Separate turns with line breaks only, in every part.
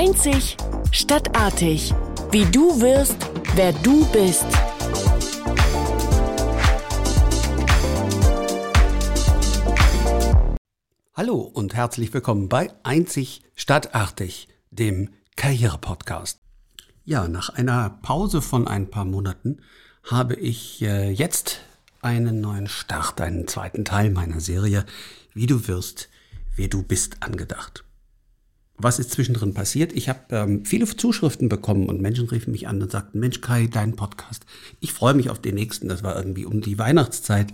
Einzig stadtartig. Wie du wirst, wer du bist.
Hallo und herzlich willkommen bei Einzig stadtartig, dem Karriere-Podcast. Ja, nach einer Pause von ein paar Monaten habe ich äh, jetzt einen neuen Start, einen zweiten Teil meiner Serie Wie du wirst, wer du bist angedacht. Was ist zwischendrin passiert? Ich habe ähm, viele Zuschriften bekommen und Menschen riefen mich an und sagten, Mensch Kai, dein Podcast, ich freue mich auf den nächsten. Das war irgendwie um die Weihnachtszeit.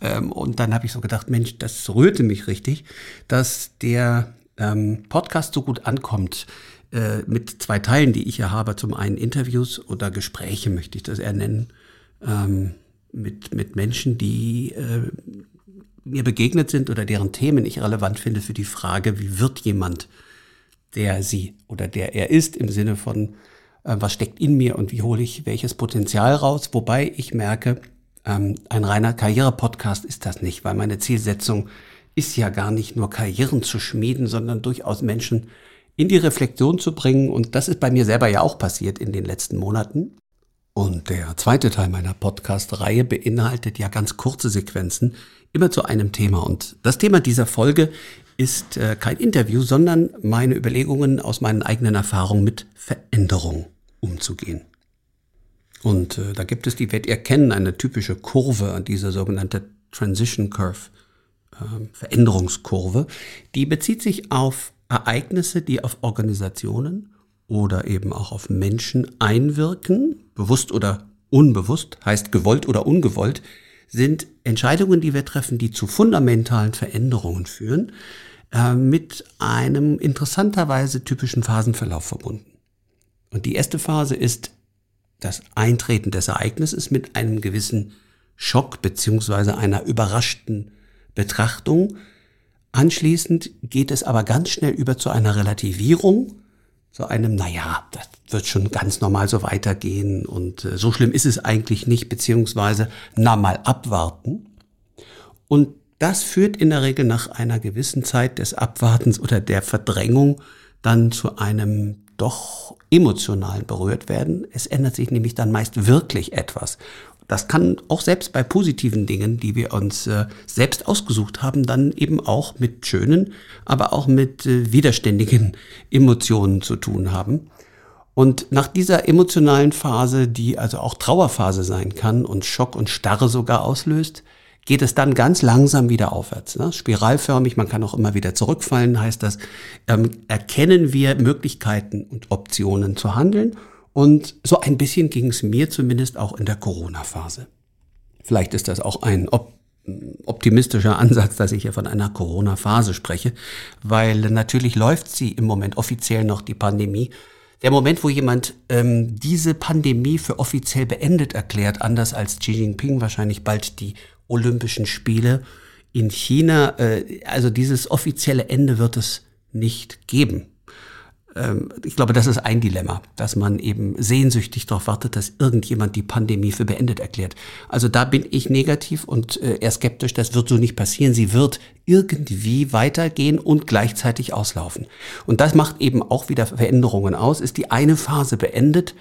Ähm, und dann habe ich so gedacht, Mensch, das rührte mich richtig, dass der ähm, Podcast so gut ankommt äh, mit zwei Teilen, die ich hier habe. Zum einen Interviews oder Gespräche möchte ich das eher nennen. Ähm, mit, mit Menschen, die äh, mir begegnet sind oder deren Themen ich relevant finde für die Frage, wie wird jemand, der sie oder der er ist, im Sinne von, äh, was steckt in mir und wie hole ich welches Potenzial raus. Wobei ich merke, ähm, ein reiner Karriere-Podcast ist das nicht, weil meine Zielsetzung ist ja gar nicht nur Karrieren zu schmieden, sondern durchaus Menschen in die Reflexion zu bringen. Und das ist bei mir selber ja auch passiert in den letzten Monaten. Und der zweite Teil meiner Podcast-Reihe beinhaltet ja ganz kurze Sequenzen, immer zu einem Thema. Und das Thema dieser Folge ist äh, kein Interview, sondern meine Überlegungen aus meinen eigenen Erfahrungen mit Veränderung umzugehen. Und äh, da gibt es, die werdet ihr kennen, eine typische Kurve, diese sogenannte Transition Curve, äh, Veränderungskurve. Die bezieht sich auf Ereignisse, die auf Organisationen oder eben auch auf Menschen einwirken, bewusst oder unbewusst, heißt gewollt oder ungewollt, sind Entscheidungen, die wir treffen, die zu fundamentalen Veränderungen führen, äh, mit einem interessanterweise typischen Phasenverlauf verbunden. Und die erste Phase ist das Eintreten des Ereignisses mit einem gewissen Schock beziehungsweise einer überraschten Betrachtung. Anschließend geht es aber ganz schnell über zu einer Relativierung zu einem, naja, das wird schon ganz normal so weitergehen und äh, so schlimm ist es eigentlich nicht, beziehungsweise na mal abwarten. Und das führt in der Regel nach einer gewissen Zeit des Abwartens oder der Verdrängung dann zu einem doch emotionalen berührt werden. Es ändert sich nämlich dann meist wirklich etwas. Das kann auch selbst bei positiven Dingen, die wir uns äh, selbst ausgesucht haben, dann eben auch mit schönen, aber auch mit äh, widerständigen Emotionen zu tun haben. Und nach dieser emotionalen Phase, die also auch Trauerphase sein kann und Schock und Starre sogar auslöst, geht es dann ganz langsam wieder aufwärts. Ne? Spiralförmig, man kann auch immer wieder zurückfallen, heißt das, ähm, erkennen wir Möglichkeiten und Optionen zu handeln und so ein bisschen ging es mir zumindest auch in der Corona-Phase. Vielleicht ist das auch ein op optimistischer Ansatz, dass ich hier von einer Corona-Phase spreche, weil natürlich läuft sie im Moment offiziell noch die Pandemie. Der Moment, wo jemand ähm, diese Pandemie für offiziell beendet erklärt, anders als Xi Jinping wahrscheinlich bald die Olympischen Spiele in China, äh, also dieses offizielle Ende wird es nicht geben. Ähm, ich glaube, das ist ein Dilemma, dass man eben sehnsüchtig darauf wartet, dass irgendjemand die Pandemie für beendet erklärt. Also da bin ich negativ und äh, eher skeptisch, das wird so nicht passieren. Sie wird irgendwie weitergehen und gleichzeitig auslaufen. Und das macht eben auch wieder Veränderungen aus. Ist die eine Phase beendet,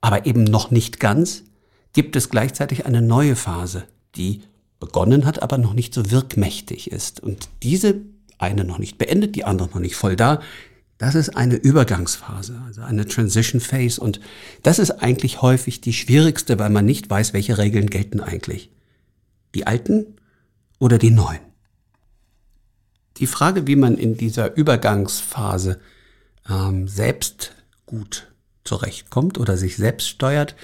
aber eben noch nicht ganz, gibt es gleichzeitig eine neue Phase, die begonnen hat, aber noch nicht so wirkmächtig ist. Und diese eine noch nicht beendet, die andere noch nicht voll da, das ist eine Übergangsphase, also eine Transition Phase. Und das ist eigentlich häufig die schwierigste, weil man nicht weiß, welche Regeln gelten eigentlich. Die alten oder die neuen? Die Frage, wie man in dieser Übergangsphase ähm, selbst gut zurechtkommt oder sich selbst steuert,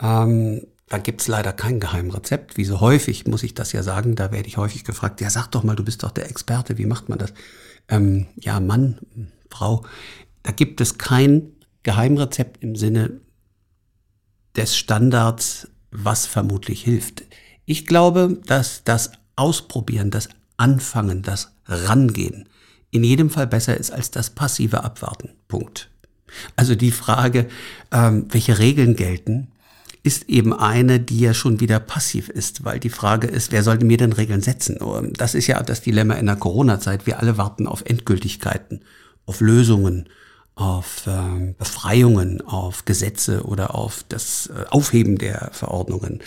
ähm, da gibt's leider kein Geheimrezept. Wie so häufig muss ich das ja sagen, da werde ich häufig gefragt, ja sag doch mal, du bist doch der Experte, wie macht man das? Ähm, ja, Mann, Frau. Da gibt es kein Geheimrezept im Sinne des Standards, was vermutlich hilft. Ich glaube, dass das Ausprobieren, das Anfangen, das Rangehen in jedem Fall besser ist als das passive Abwarten. Punkt. Also die Frage, ähm, welche Regeln gelten, ist eben eine, die ja schon wieder passiv ist, weil die Frage ist, wer sollte mir denn Regeln setzen? Das ist ja das Dilemma in der Corona-Zeit. Wir alle warten auf Endgültigkeiten auf Lösungen, auf äh, Befreiungen, auf Gesetze oder auf das äh, Aufheben der Verordnungen.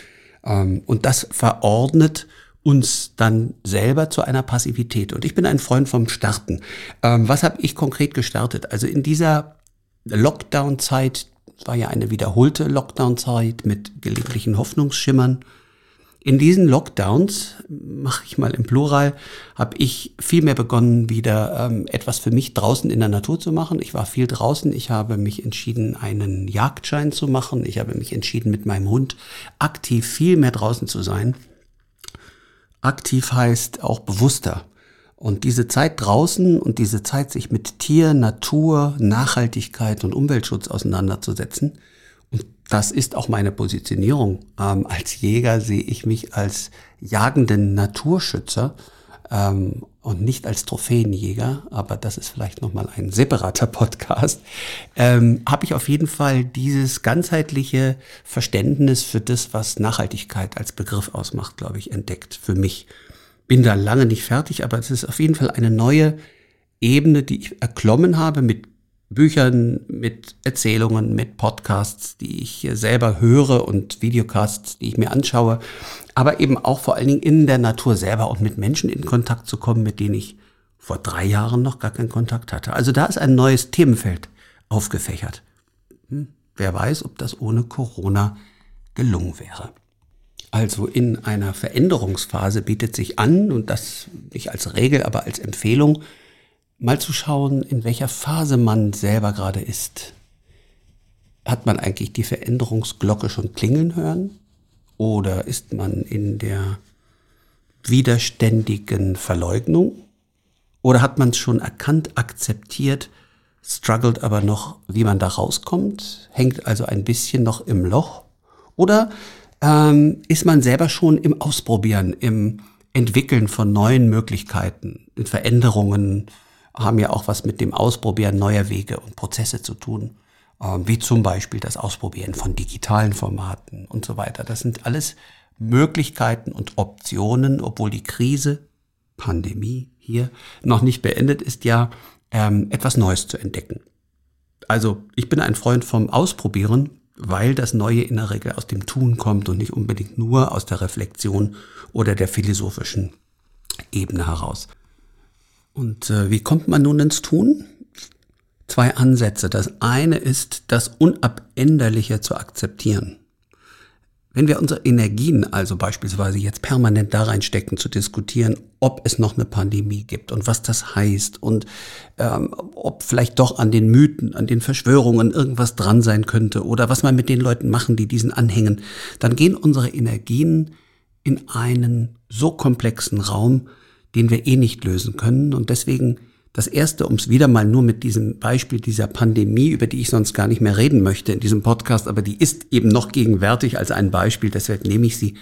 Ähm, und das verordnet uns dann selber zu einer Passivität. Und ich bin ein Freund vom Starten. Ähm, was habe ich konkret gestartet? Also in dieser Lockdown-Zeit, war ja eine wiederholte Lockdown-Zeit mit gelegentlichen Hoffnungsschimmern, in diesen Lockdowns, mache ich mal im Plural, habe ich viel mehr begonnen, wieder ähm, etwas für mich draußen in der Natur zu machen. Ich war viel draußen. Ich habe mich entschieden, einen Jagdschein zu machen. Ich habe mich entschieden, mit meinem Hund aktiv viel mehr draußen zu sein. Aktiv heißt auch bewusster. Und diese Zeit draußen und diese Zeit, sich mit Tier, Natur, Nachhaltigkeit und Umweltschutz auseinanderzusetzen, und das ist auch meine Positionierung. Ähm, als Jäger sehe ich mich als jagenden Naturschützer ähm, und nicht als Trophäenjäger, aber das ist vielleicht nochmal ein separater Podcast, ähm, habe ich auf jeden Fall dieses ganzheitliche Verständnis für das, was Nachhaltigkeit als Begriff ausmacht, glaube ich, entdeckt für mich. Bin da lange nicht fertig, aber es ist auf jeden Fall eine neue Ebene, die ich erklommen habe mit Büchern, mit Erzählungen, mit Podcasts, die ich selber höre und Videocasts, die ich mir anschaue, aber eben auch vor allen Dingen in der Natur selber und mit Menschen in Kontakt zu kommen, mit denen ich vor drei Jahren noch gar keinen Kontakt hatte. Also da ist ein neues Themenfeld aufgefächert. Hm, wer weiß, ob das ohne Corona gelungen wäre. Also in einer Veränderungsphase bietet sich an, und das nicht als Regel, aber als Empfehlung, mal zu schauen, in welcher Phase man selber gerade ist. Hat man eigentlich die Veränderungsglocke schon klingeln hören? Oder ist man in der widerständigen Verleugnung? Oder hat man es schon erkannt, akzeptiert, struggelt aber noch, wie man da rauskommt, hängt also ein bisschen noch im Loch? Oder ähm, ist man selber schon im Ausprobieren, im Entwickeln von neuen Möglichkeiten, in Veränderungen, haben ja auch was mit dem Ausprobieren neuer Wege und Prozesse zu tun, ähm, wie zum Beispiel das Ausprobieren von digitalen Formaten und so weiter. Das sind alles Möglichkeiten und Optionen, obwohl die Krise, Pandemie hier noch nicht beendet ist, ja ähm, etwas Neues zu entdecken. Also ich bin ein Freund vom Ausprobieren, weil das Neue in der Regel aus dem Tun kommt und nicht unbedingt nur aus der Reflexion oder der philosophischen Ebene heraus. Und äh, wie kommt man nun ins Tun? Zwei Ansätze. Das eine ist, das Unabänderliche zu akzeptieren. Wenn wir unsere Energien also beispielsweise jetzt permanent da reinstecken, zu diskutieren, ob es noch eine Pandemie gibt und was das heißt und ähm, ob vielleicht doch an den Mythen, an den Verschwörungen irgendwas dran sein könnte oder was man mit den Leuten machen, die diesen anhängen, dann gehen unsere Energien in einen so komplexen Raum, den wir eh nicht lösen können. Und deswegen das Erste, um es wieder mal nur mit diesem Beispiel dieser Pandemie, über die ich sonst gar nicht mehr reden möchte in diesem Podcast, aber die ist eben noch gegenwärtig als ein Beispiel, deshalb nehme ich sie,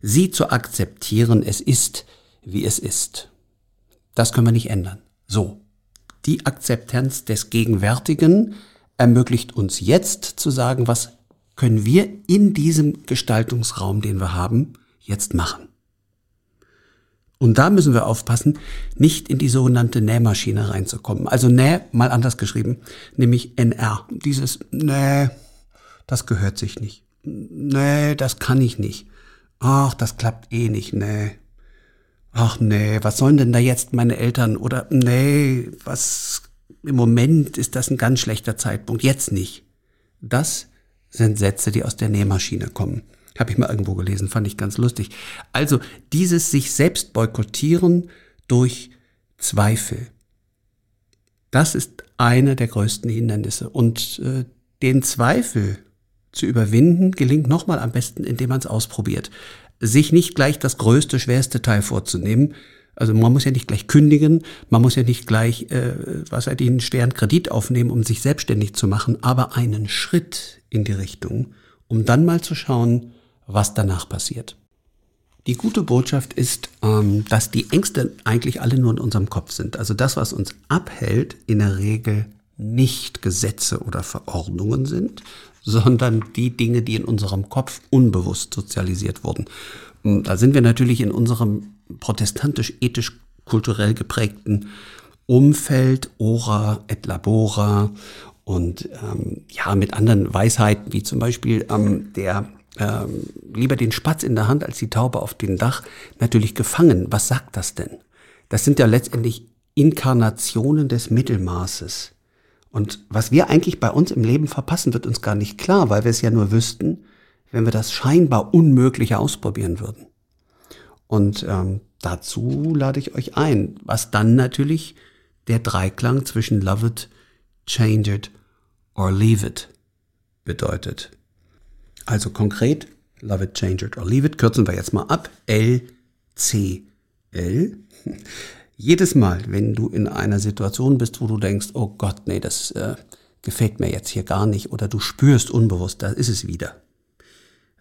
sie zu akzeptieren, es ist, wie es ist. Das können wir nicht ändern. So. Die Akzeptanz des Gegenwärtigen ermöglicht uns jetzt zu sagen, was können wir in diesem Gestaltungsraum, den wir haben, jetzt machen. Und da müssen wir aufpassen, nicht in die sogenannte Nähmaschine reinzukommen. Also Näh, mal anders geschrieben, nämlich NR. Dieses Näh, das gehört sich nicht. Nee, das kann ich nicht. Ach, das klappt eh nicht, nee. Ach nee, was sollen denn da jetzt meine Eltern oder nee, was im Moment ist das ein ganz schlechter Zeitpunkt, jetzt nicht. Das sind Sätze, die aus der Nähmaschine kommen. Habe ich mal irgendwo gelesen, fand ich ganz lustig. Also dieses sich selbst boykottieren durch Zweifel. Das ist eine der größten Hindernisse. Und äh, den Zweifel zu überwinden, gelingt nochmal am besten, indem man es ausprobiert. Sich nicht gleich das größte, schwerste Teil vorzunehmen. Also man muss ja nicht gleich kündigen, man muss ja nicht gleich, äh, was ich, einen schweren Kredit aufnehmen, um sich selbstständig zu machen, aber einen Schritt in die Richtung, um dann mal zu schauen, was danach passiert. Die gute Botschaft ist, ähm, dass die Ängste eigentlich alle nur in unserem Kopf sind. Also das, was uns abhält, in der Regel nicht Gesetze oder Verordnungen sind, sondern die Dinge, die in unserem Kopf unbewusst sozialisiert wurden. Da sind wir natürlich in unserem protestantisch-ethisch-kulturell geprägten Umfeld, ora et labora und ähm, ja, mit anderen Weisheiten, wie zum Beispiel ähm, der ähm, lieber den Spatz in der Hand als die Taube auf dem Dach, natürlich gefangen. Was sagt das denn? Das sind ja letztendlich Inkarnationen des Mittelmaßes. Und was wir eigentlich bei uns im Leben verpassen, wird uns gar nicht klar, weil wir es ja nur wüssten, wenn wir das scheinbar Unmögliche ausprobieren würden. Und ähm, dazu lade ich euch ein, was dann natürlich der Dreiklang zwischen Love it, Change it or Leave it bedeutet. Also konkret, Love it, Change it or Leave it, kürzen wir jetzt mal ab. L, C, L. Jedes Mal, wenn du in einer Situation bist, wo du denkst, oh Gott, nee, das äh, gefällt mir jetzt hier gar nicht, oder du spürst unbewusst, da ist es wieder.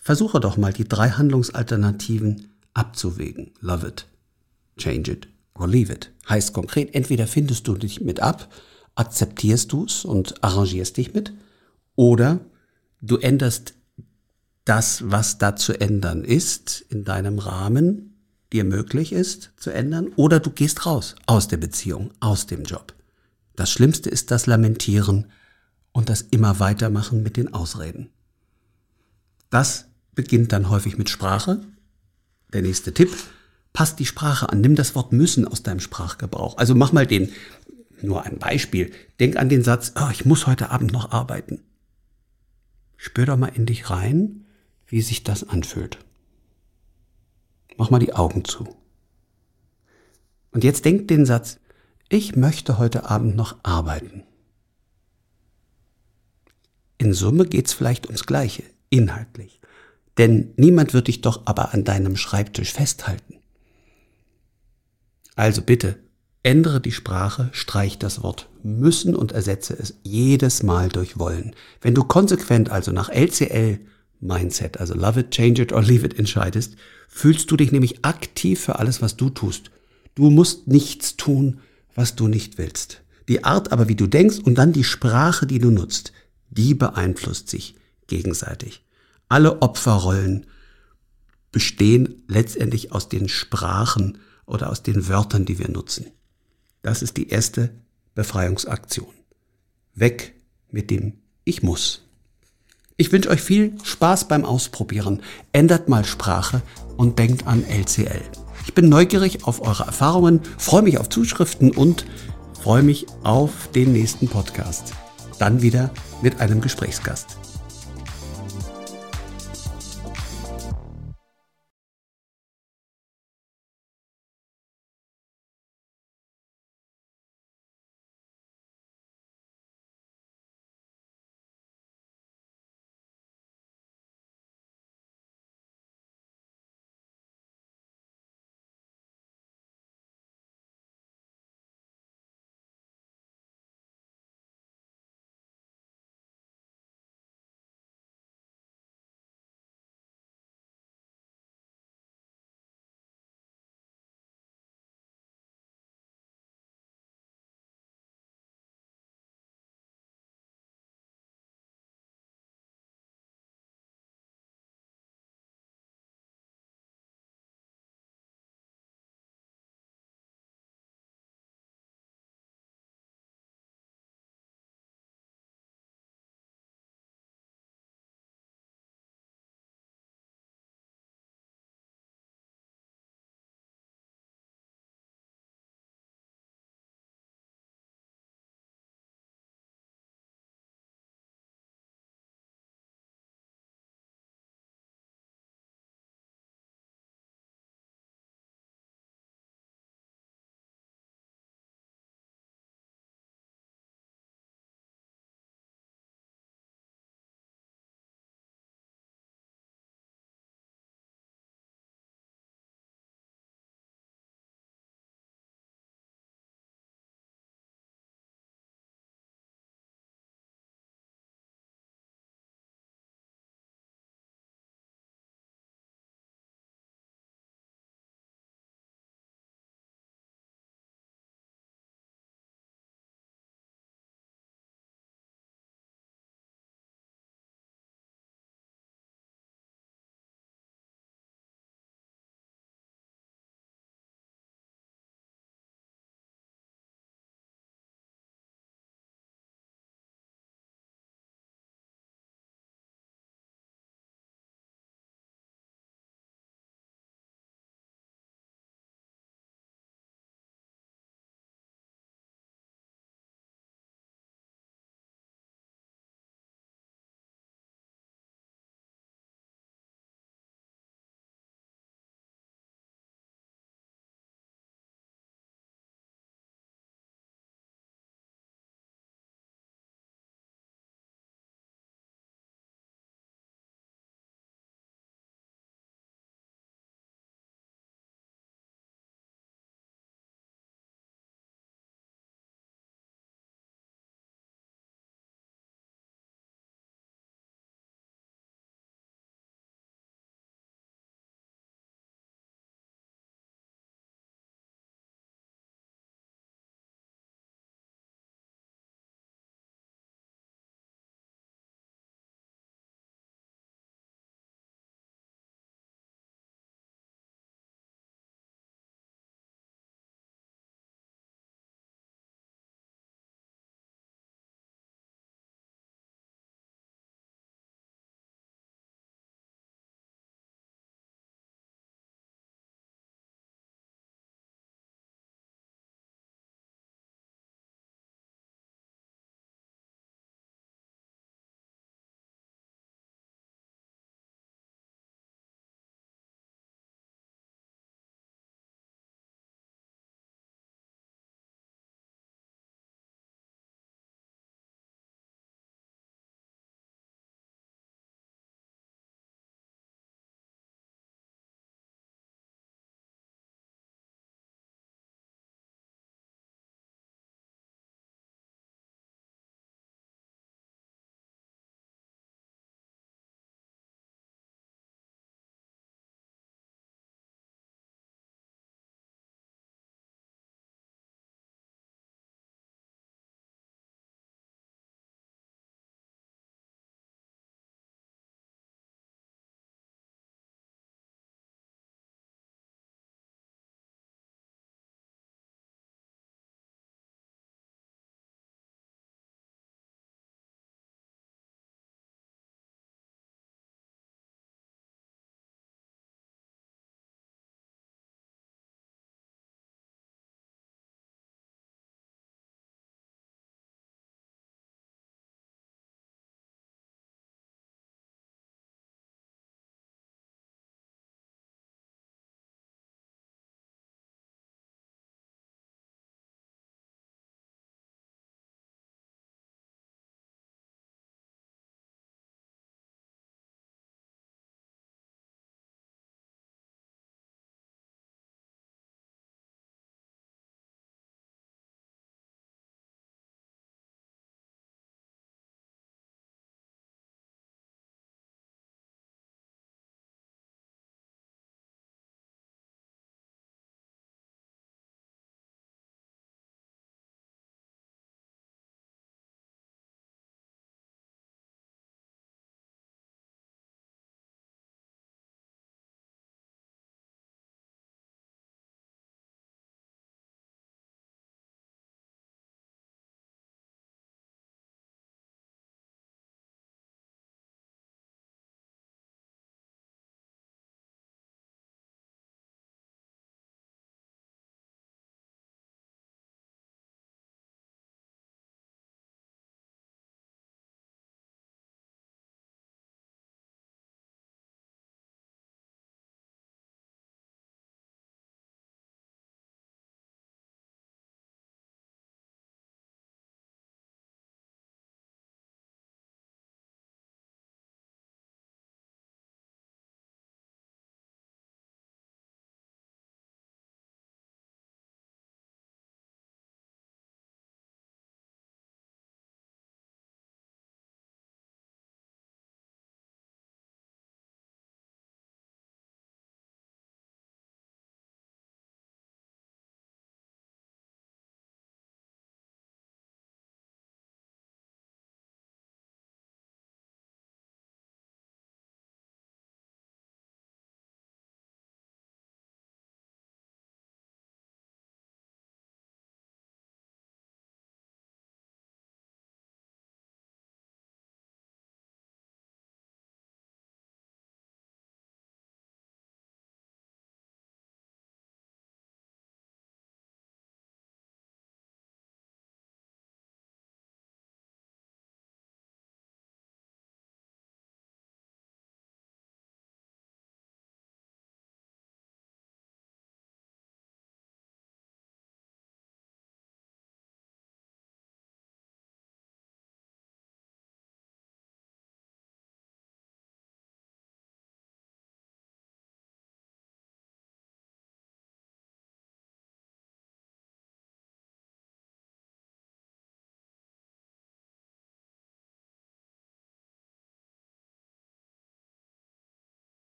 Versuche doch mal die drei Handlungsalternativen abzuwägen. Love it, change it or leave it. Heißt konkret, entweder findest du dich mit ab, akzeptierst du es und arrangierst dich mit, oder du änderst das, was da zu ändern ist, in deinem Rahmen, dir möglich ist zu ändern, oder du gehst raus aus der Beziehung, aus dem Job. Das Schlimmste ist das Lamentieren und das immer weitermachen mit den Ausreden. Das beginnt dann häufig mit Sprache. Der nächste Tipp, passt die Sprache an, nimm das Wort müssen aus deinem Sprachgebrauch. Also mach mal den, nur ein Beispiel, denk an den Satz, oh, ich muss heute Abend noch arbeiten. Spür doch mal in dich rein, wie sich das anfühlt. Mach mal die Augen zu. Und jetzt denkt den Satz, ich möchte heute Abend noch arbeiten. In Summe geht's vielleicht ums Gleiche, inhaltlich. Denn niemand wird dich doch aber an deinem Schreibtisch festhalten. Also bitte, ändere die Sprache, streich das Wort müssen und ersetze es jedes Mal durch wollen. Wenn du konsequent also nach LCL Mindset, also love it, change it or leave it entscheidest, fühlst du dich nämlich aktiv für alles, was du tust. Du musst nichts tun, was du nicht willst. Die Art aber, wie du denkst und dann die Sprache, die du nutzt, die beeinflusst sich gegenseitig. Alle Opferrollen bestehen letztendlich aus den Sprachen oder aus den Wörtern, die wir nutzen. Das ist die erste Befreiungsaktion. Weg mit dem Ich muss. Ich wünsche euch viel Spaß beim Ausprobieren. Ändert mal Sprache und denkt an LCL. Ich bin neugierig auf eure Erfahrungen, freue mich auf Zuschriften und freue mich auf den nächsten Podcast. Dann wieder mit einem Gesprächsgast.